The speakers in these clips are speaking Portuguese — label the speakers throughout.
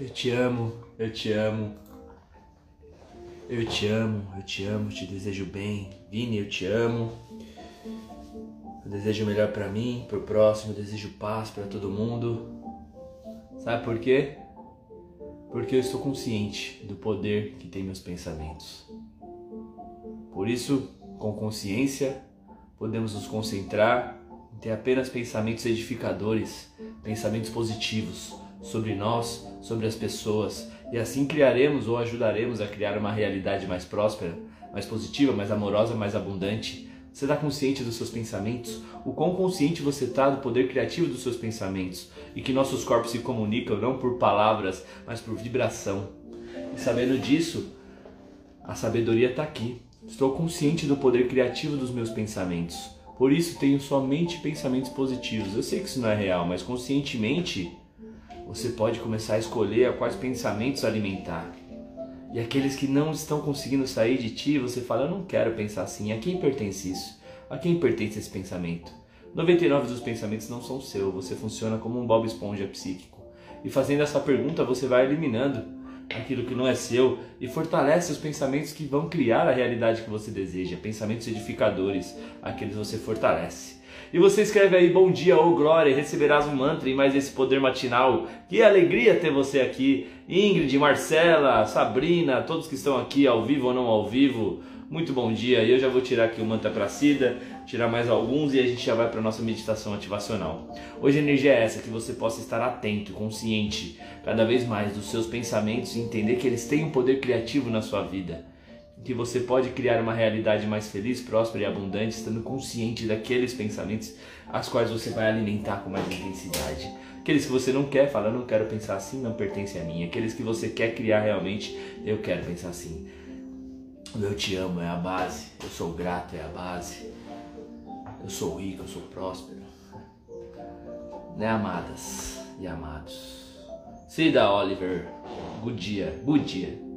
Speaker 1: Eu te amo, eu te amo. Eu te amo, eu te amo, te desejo bem. Vini, eu te amo. Eu desejo o melhor para mim, pro próximo, eu desejo paz para todo mundo. Sabe por quê? Porque eu estou consciente do poder que tem meus pensamentos. Por isso, com consciência, podemos nos concentrar em ter apenas pensamentos edificadores, pensamentos positivos sobre nós, sobre as pessoas, e assim criaremos ou ajudaremos a criar uma realidade mais próspera, mais positiva, mais amorosa, mais abundante. Você está consciente dos seus pensamentos? O quão consciente você está do poder criativo dos seus pensamentos e que nossos corpos se comunicam não por palavras, mas por vibração. E sabendo disso, a sabedoria está aqui. Estou consciente do poder criativo dos meus pensamentos. Por isso tenho somente pensamentos positivos. Eu sei que isso não é real, mas conscientemente você pode começar a escolher a quais pensamentos alimentar. E aqueles que não estão conseguindo sair de ti, você fala: Eu não quero pensar assim. A quem pertence isso? A quem pertence esse pensamento? 99 dos pensamentos não são seu, você funciona como um Bob Esponja psíquico. E fazendo essa pergunta, você vai eliminando aquilo que não é seu e fortalece os pensamentos que vão criar a realidade que você deseja, pensamentos edificadores, aqueles você fortalece. E você escreve aí, bom dia ou glória, receberás um mantra e mais esse poder matinal. Que alegria ter você aqui. Ingrid, Marcela, Sabrina, todos que estão aqui ao vivo ou não ao vivo. Muito bom dia. E eu já vou tirar aqui o mantra para Cida, tirar mais alguns e a gente já vai para nossa meditação ativacional. Hoje a energia é essa, que você possa estar atento, consciente, cada vez mais dos seus pensamentos e entender que eles têm um poder criativo na sua vida que você pode criar uma realidade mais feliz, próspera e abundante, estando consciente daqueles pensamentos as quais você vai alimentar com mais intensidade. Aqueles que você não quer, fala, não quero pensar assim, não pertence a mim. Aqueles que você quer criar realmente, eu quero pensar assim. Eu te amo é a base, eu sou grato é a base. Eu sou rico, eu sou próspero. Né, amadas e amados? Cida Oliver, good dia, good dia.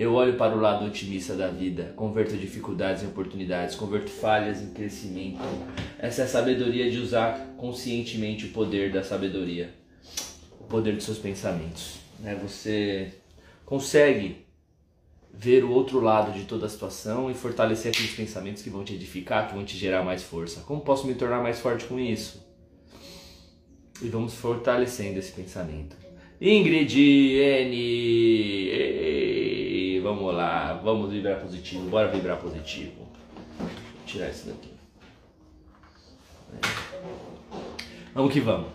Speaker 1: Eu olho para o lado otimista da vida, converto dificuldades em oportunidades, converto falhas em crescimento. Essa é a sabedoria de usar conscientemente o poder da sabedoria, o poder dos seus pensamentos. Né? Você consegue ver o outro lado de toda a situação e fortalecer aqueles pensamentos que vão te edificar, que vão te gerar mais força. Como posso me tornar mais forte com isso? E vamos fortalecendo esse pensamento. Ingrid N. Vamos lá, vamos vibrar positivo, bora vibrar positivo. Vou tirar isso daqui. Vamos que vamos.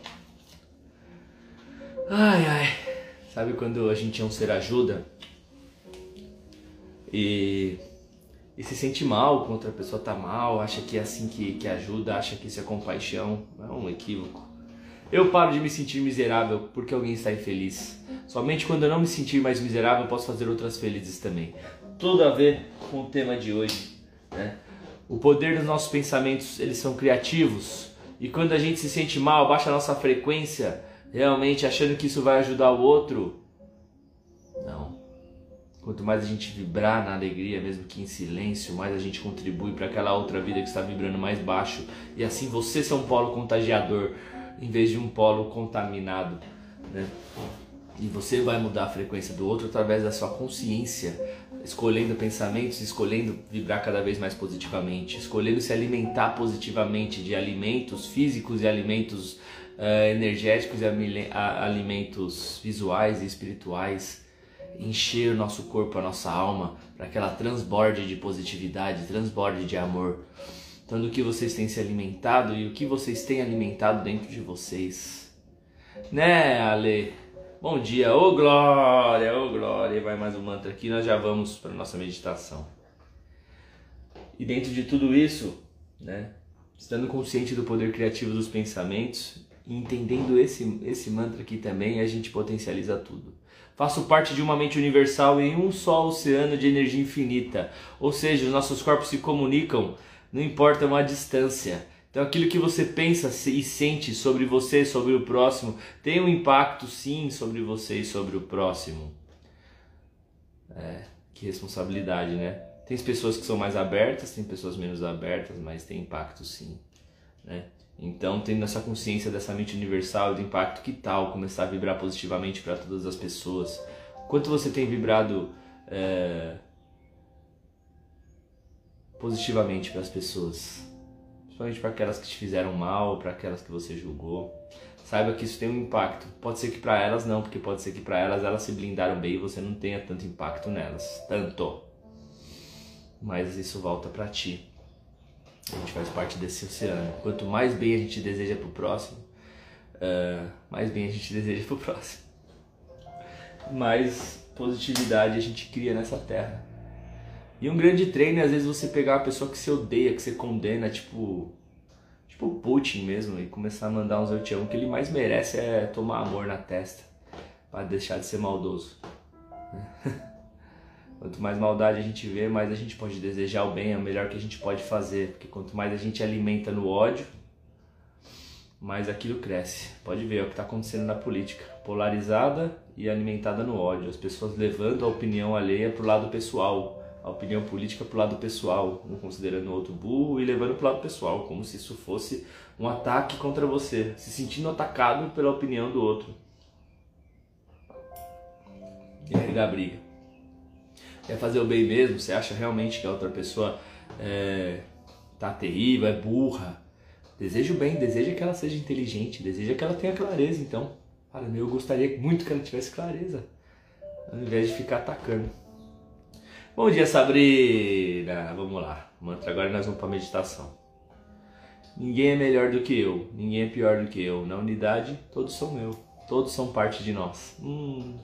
Speaker 1: Ai ai. Sabe quando a gente é um ser ajuda e, e se sente mal quando outra pessoa tá mal, acha que é assim que, que ajuda, acha que isso é compaixão. É um equívoco. Eu paro de me sentir miserável porque alguém está infeliz. Somente quando eu não me sentir mais miserável, eu posso fazer outras felizes também. Tudo a ver com o tema de hoje. Né? O poder dos nossos pensamentos, eles são criativos. E quando a gente se sente mal, baixa a nossa frequência, realmente achando que isso vai ajudar o outro. Não. Quanto mais a gente vibrar na alegria, mesmo que em silêncio, mais a gente contribui para aquela outra vida que está vibrando mais baixo. E assim você ser um polo contagiador em vez de um polo contaminado. Né? E você vai mudar a frequência do outro através da sua consciência, escolhendo pensamentos, escolhendo vibrar cada vez mais positivamente, escolhendo se alimentar positivamente de alimentos físicos e alimentos uh, energéticos e alimentos visuais e espirituais. Encher o nosso corpo, a nossa alma, para que ela transborde de positividade, transborde de amor. Então, do que vocês têm se alimentado e o que vocês têm alimentado dentro de vocês. Né, Ale? Bom dia, ô oh, glória, ô oh, glória. Vai mais um mantra aqui, nós já vamos para nossa meditação. E dentro de tudo isso, né, estando consciente do poder criativo dos pensamentos e entendendo esse, esse mantra aqui também, a gente potencializa tudo. Faço parte de uma mente universal em um só oceano de energia infinita, ou seja, os nossos corpos se comunicam não importa uma distância. Então aquilo que você pensa e sente sobre você, sobre o próximo, tem um impacto sim sobre você e sobre o próximo. É, que responsabilidade, né? Tem pessoas que são mais abertas, tem pessoas menos abertas, mas tem impacto sim, né? Então, tendo essa consciência dessa mente universal do impacto, que tal começar a vibrar positivamente para todas as pessoas? Quanto você tem vibrado é, positivamente para as pessoas? Principalmente para aquelas que te fizeram mal, para aquelas que você julgou. Saiba que isso tem um impacto. Pode ser que para elas não, porque pode ser que para elas elas se blindaram bem e você não tenha tanto impacto nelas. Tanto. Mas isso volta para ti. A gente faz parte desse oceano. Quanto mais bem a gente deseja pro próximo, uh, mais bem a gente deseja pro próximo. Mais positividade a gente cria nessa terra. E um grande treino é às vezes você pegar uma pessoa que você odeia, que você condena, tipo. Tipo Putin mesmo, e começar a mandar uns eu te amo. O que ele mais merece é tomar amor na testa. para deixar de ser maldoso. Quanto mais maldade a gente vê, mais a gente pode desejar o bem, é o melhor que a gente pode fazer. Porque quanto mais a gente alimenta no ódio, mais aquilo cresce. Pode ver é o que está acontecendo na política. Polarizada e alimentada no ódio. As pessoas levando a opinião alheia para o lado pessoal. A opinião política para o lado pessoal. Um considerando o outro burro e levando para o lado pessoal. Como se isso fosse um ataque contra você. Se sentindo atacado pela opinião do outro. E dá briga quer fazer o bem mesmo, você acha realmente que a outra pessoa é, tá terrível, é burra, deseja o bem, deseja que ela seja inteligente, deseja que ela tenha clareza, então. Cara, eu gostaria muito que ela tivesse clareza, ao invés de ficar atacando. Bom dia, Sabrina! Vamos lá, mantra agora nós vamos para meditação. Ninguém é melhor do que eu, ninguém é pior do que eu. Na unidade, todos são eu, todos são parte de nós. Hum.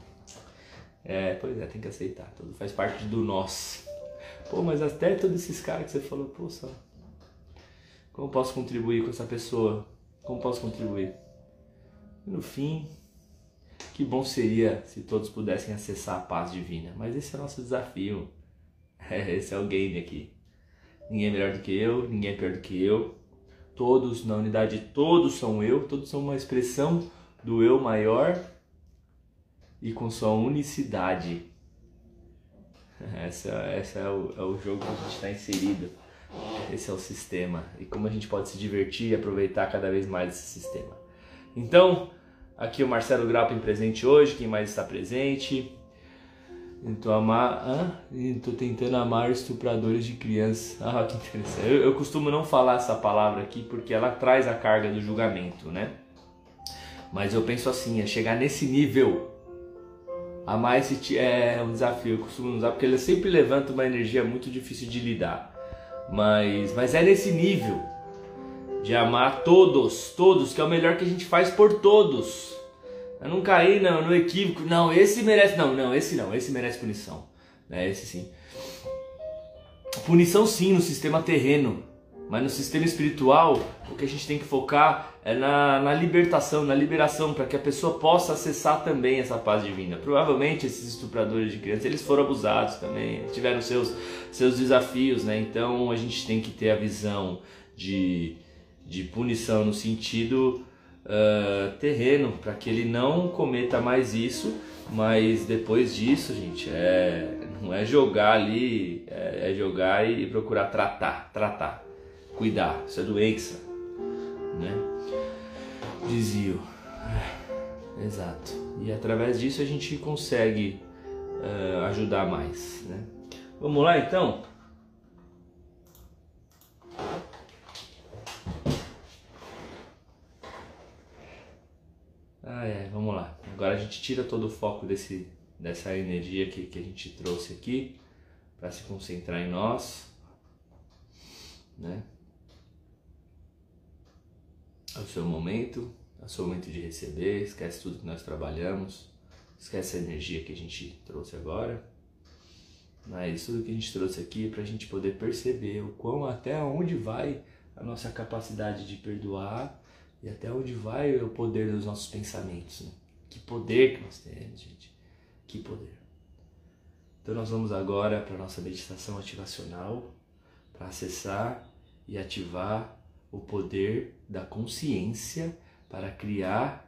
Speaker 1: É, pois é, tem que aceitar. Tudo faz parte do nós. Pô, mas até todos esses caras que você falou, pô, só. Como posso contribuir com essa pessoa? Como posso contribuir? E no fim, que bom seria se todos pudessem acessar a paz divina. Mas esse é o nosso desafio. É, esse é o game aqui. Ninguém é melhor do que eu, ninguém é pior do que eu. Todos, na unidade, todos são eu, todos são uma expressão do eu maior e com sua unicidade. Essa, essa é, o, é o jogo que a gente está inserido. Esse é o sistema. E como a gente pode se divertir e aproveitar cada vez mais esse sistema. Então, aqui o Marcelo Grappin presente hoje. Quem mais está presente? Estou amar, ah, tô tentando amar estupradores de crianças. Ah, que interessante. Eu, eu costumo não falar essa palavra aqui porque ela traz a carga do julgamento, né? Mas eu penso assim, é chegar nesse nível Amar esse é um desafio, eu costumo usar, porque ele sempre levanta uma energia muito difícil de lidar. Mas, mas é nesse nível de amar todos, todos, que é o melhor que a gente faz por todos. Eu não cair não, no equívoco, não, esse merece, não, não, esse não, esse merece punição. É, esse sim. Punição sim no sistema terreno, mas no sistema espiritual, o que a gente tem que focar é na, na libertação, na liberação, para que a pessoa possa acessar também essa paz divina. Provavelmente esses estupradores de crianças, eles foram abusados também, tiveram seus, seus desafios, né? Então a gente tem que ter a visão de, de punição no sentido uh, terreno, para que ele não cometa mais isso, mas depois disso, gente, é, não é jogar ali, é, é jogar e procurar tratar, tratar cuidar, isso é doença, né? Desvio. É, exato. E através disso a gente consegue uh, ajudar mais, né? Vamos lá então? Ah, é, vamos lá. Agora a tira todo o foco desse, dessa energia que, que a gente trouxe aqui para se concentrar em nós, né? É o seu momento, é o seu momento de receber, esquece tudo que nós trabalhamos, esquece a energia que a gente trouxe agora. Mas tudo que a gente trouxe aqui é para a gente poder perceber o quão até onde vai a nossa capacidade de perdoar e até onde vai o poder dos nossos pensamentos. Né? Que poder que nós temos, gente. Que poder. Então nós vamos agora para a nossa meditação ativacional para acessar e ativar o poder da consciência para criar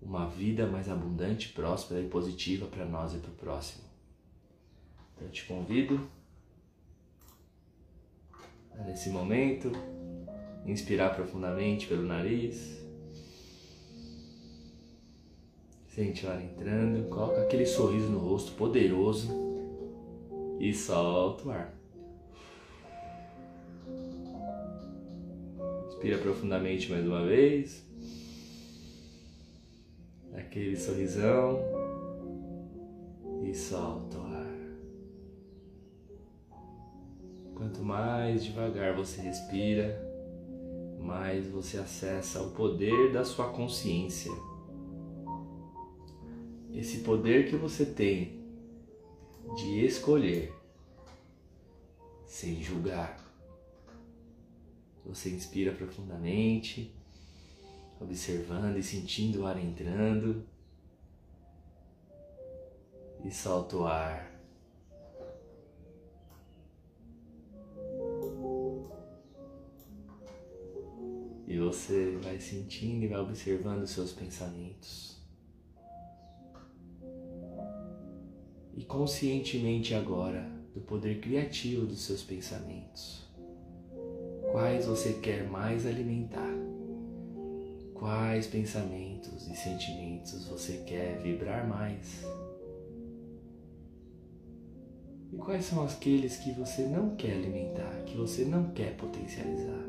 Speaker 1: uma vida mais abundante, próspera e positiva para nós e para o próximo. Então, eu te convido a, nesse momento Inspirar profundamente pelo nariz. Sente o ar entrando, coloca aquele sorriso no rosto poderoso e solta o ar. Inspira profundamente mais uma vez. Aquele sorrisão e solta o ar. Quanto mais devagar você respira, mais você acessa o poder da sua consciência. Esse poder que você tem de escolher sem julgar. Você inspira profundamente, observando e sentindo o ar entrando e solta o ar. E você vai sentindo e vai observando os seus pensamentos. Conscientemente agora do poder criativo dos seus pensamentos. Quais você quer mais alimentar? Quais pensamentos e sentimentos você quer vibrar mais? E quais são aqueles que você não quer alimentar, que você não quer potencializar?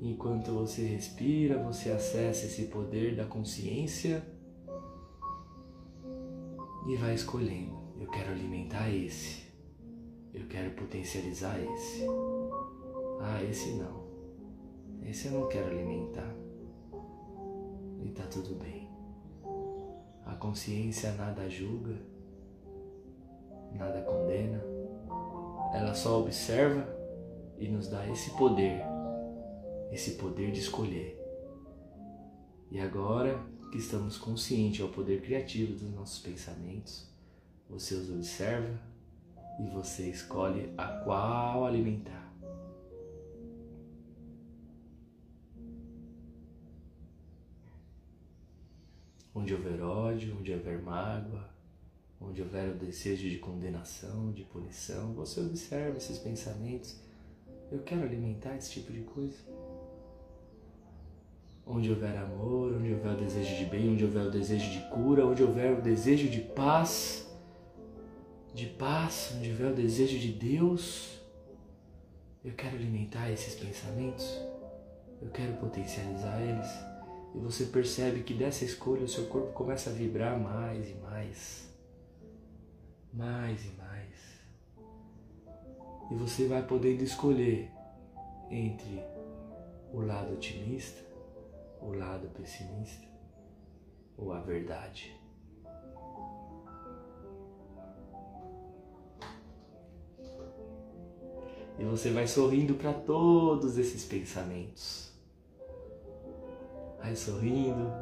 Speaker 1: Enquanto você respira, você acessa esse poder da consciência e vai escolhendo. Eu quero alimentar esse. Eu quero potencializar esse. Ah, esse não. Esse eu não quero alimentar. E tá tudo bem. A consciência nada julga, nada condena. Ela só observa e nos dá esse poder, esse poder de escolher. E agora que estamos conscientes ao poder criativo dos nossos pensamentos, você os observa e você escolhe a qual alimentar. Onde houver ódio, onde houver mágoa, onde houver o desejo de condenação, de punição, você observa esses pensamentos. Eu quero alimentar esse tipo de coisa. Onde houver amor, onde houver o desejo de bem, onde houver o desejo de cura, onde houver o desejo de paz, de paz, onde houver o desejo de Deus, eu quero alimentar esses pensamentos, eu quero potencializar eles. E você percebe que dessa escolha o seu corpo começa a vibrar mais e mais, mais e mais. E você vai podendo escolher entre o lado otimista o lado pessimista ou a verdade. E você vai sorrindo para todos esses pensamentos. Vai sorrindo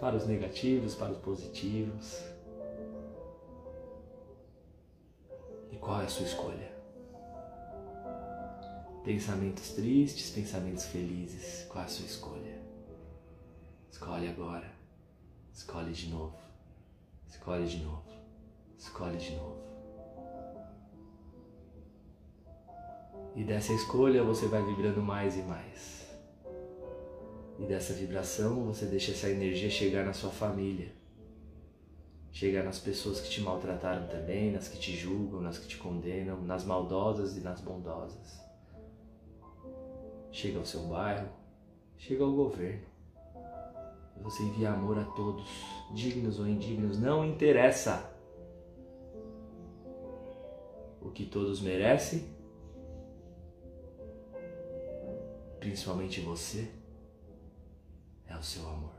Speaker 1: para os negativos, para os positivos. E qual é a sua escolha? Pensamentos tristes, pensamentos felizes. Qual a sua escolha? Escolhe agora. Escolhe de novo. Escolhe de novo. Escolhe de novo. E dessa escolha você vai vibrando mais e mais. E dessa vibração você deixa essa energia chegar na sua família. Chegar nas pessoas que te maltrataram também, nas que te julgam, nas que te condenam, nas maldosas e nas bondosas chega ao seu bairro, chega ao governo. Você envia amor a todos, dignos ou indignos, não interessa. O que todos merecem, principalmente você, é o seu amor.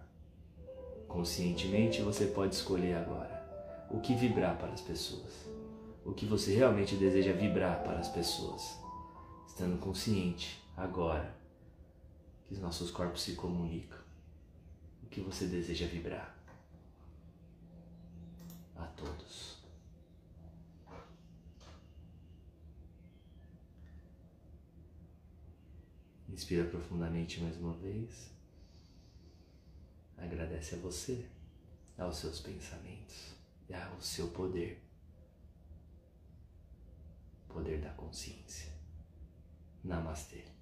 Speaker 1: Conscientemente você pode escolher agora o que vibrar para as pessoas, o que você realmente deseja vibrar para as pessoas, estando consciente agora que os nossos corpos se comunicam, o que você deseja vibrar a todos. Inspira profundamente mais uma vez. Agradece a você, aos seus pensamentos e ao seu poder poder da consciência. Namastê.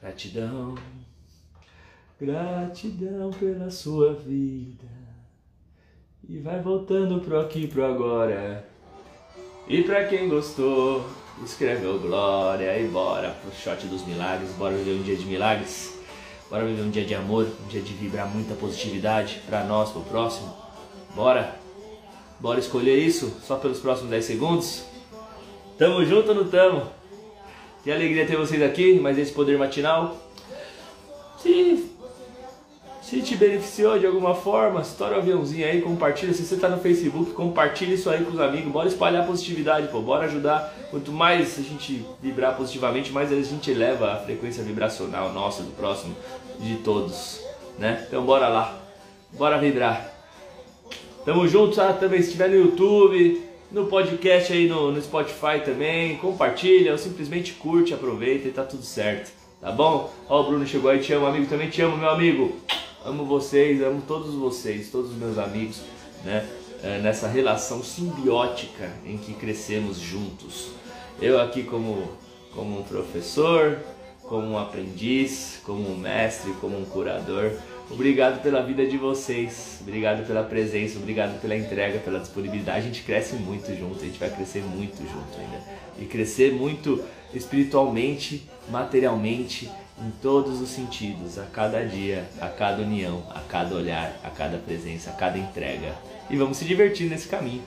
Speaker 1: Gratidão, gratidão pela sua vida. E vai voltando pro aqui pro agora. E pra quem gostou, escreveu glória e bora pro shot dos milagres, bora viver um dia de milagres. Bora viver um dia de amor, um dia de vibrar muita positividade para nós, pro próximo. Bora! Bora escolher isso só pelos próximos 10 segundos? Tamo junto ou não tamo? Que alegria ter vocês aqui, mais esse poder matinal. Se, se te beneficiou de alguma forma, estoura o aviãozinho aí, compartilha. Se você tá no Facebook, compartilha isso aí com os amigos. Bora espalhar positividade, pô. Bora ajudar. Quanto mais a gente vibrar positivamente, mais a gente eleva a frequência vibracional nossa, do próximo, de todos. Né? Então bora lá. Bora vibrar. Tamo junto, tá? Também se estiver no YouTube, no podcast aí no, no Spotify também, compartilha ou simplesmente curte, aproveita e tá tudo certo. Tá bom? Ó, o Bruno chegou aí, te amo, amigo, também te amo, meu amigo. Amo vocês, amo todos vocês, todos os meus amigos, né? É, nessa relação simbiótica em que crescemos juntos. Eu aqui como, como um professor, como um aprendiz, como um mestre, como um curador Obrigado pela vida de vocês, obrigado pela presença, obrigado pela entrega, pela disponibilidade. A gente cresce muito junto, a gente vai crescer muito junto ainda. E crescer muito espiritualmente, materialmente, em todos os sentidos, a cada dia, a cada união, a cada olhar, a cada presença, a cada entrega. E vamos se divertir nesse caminho,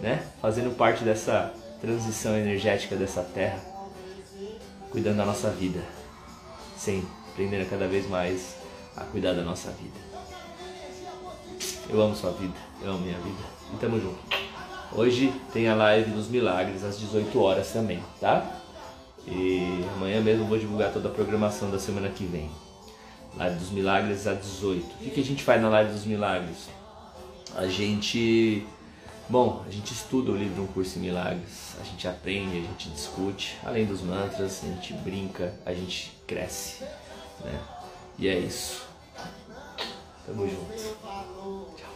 Speaker 1: né? Fazendo parte dessa transição energética dessa terra, cuidando da nossa vida, sem aprender cada vez mais a cuidar da nossa vida. Eu amo sua vida, eu amo minha vida. E tamo junto. Hoje tem a live dos milagres às 18 horas também, tá? E amanhã mesmo vou divulgar toda a programação da semana que vem. Live dos milagres às 18. O que, que a gente faz na live dos milagres? A gente. Bom, a gente estuda o livro Um Curso em Milagres, a gente aprende, a gente discute, além dos mantras, a gente brinca, a gente cresce, né? E é isso. Tamo junto. Tchau.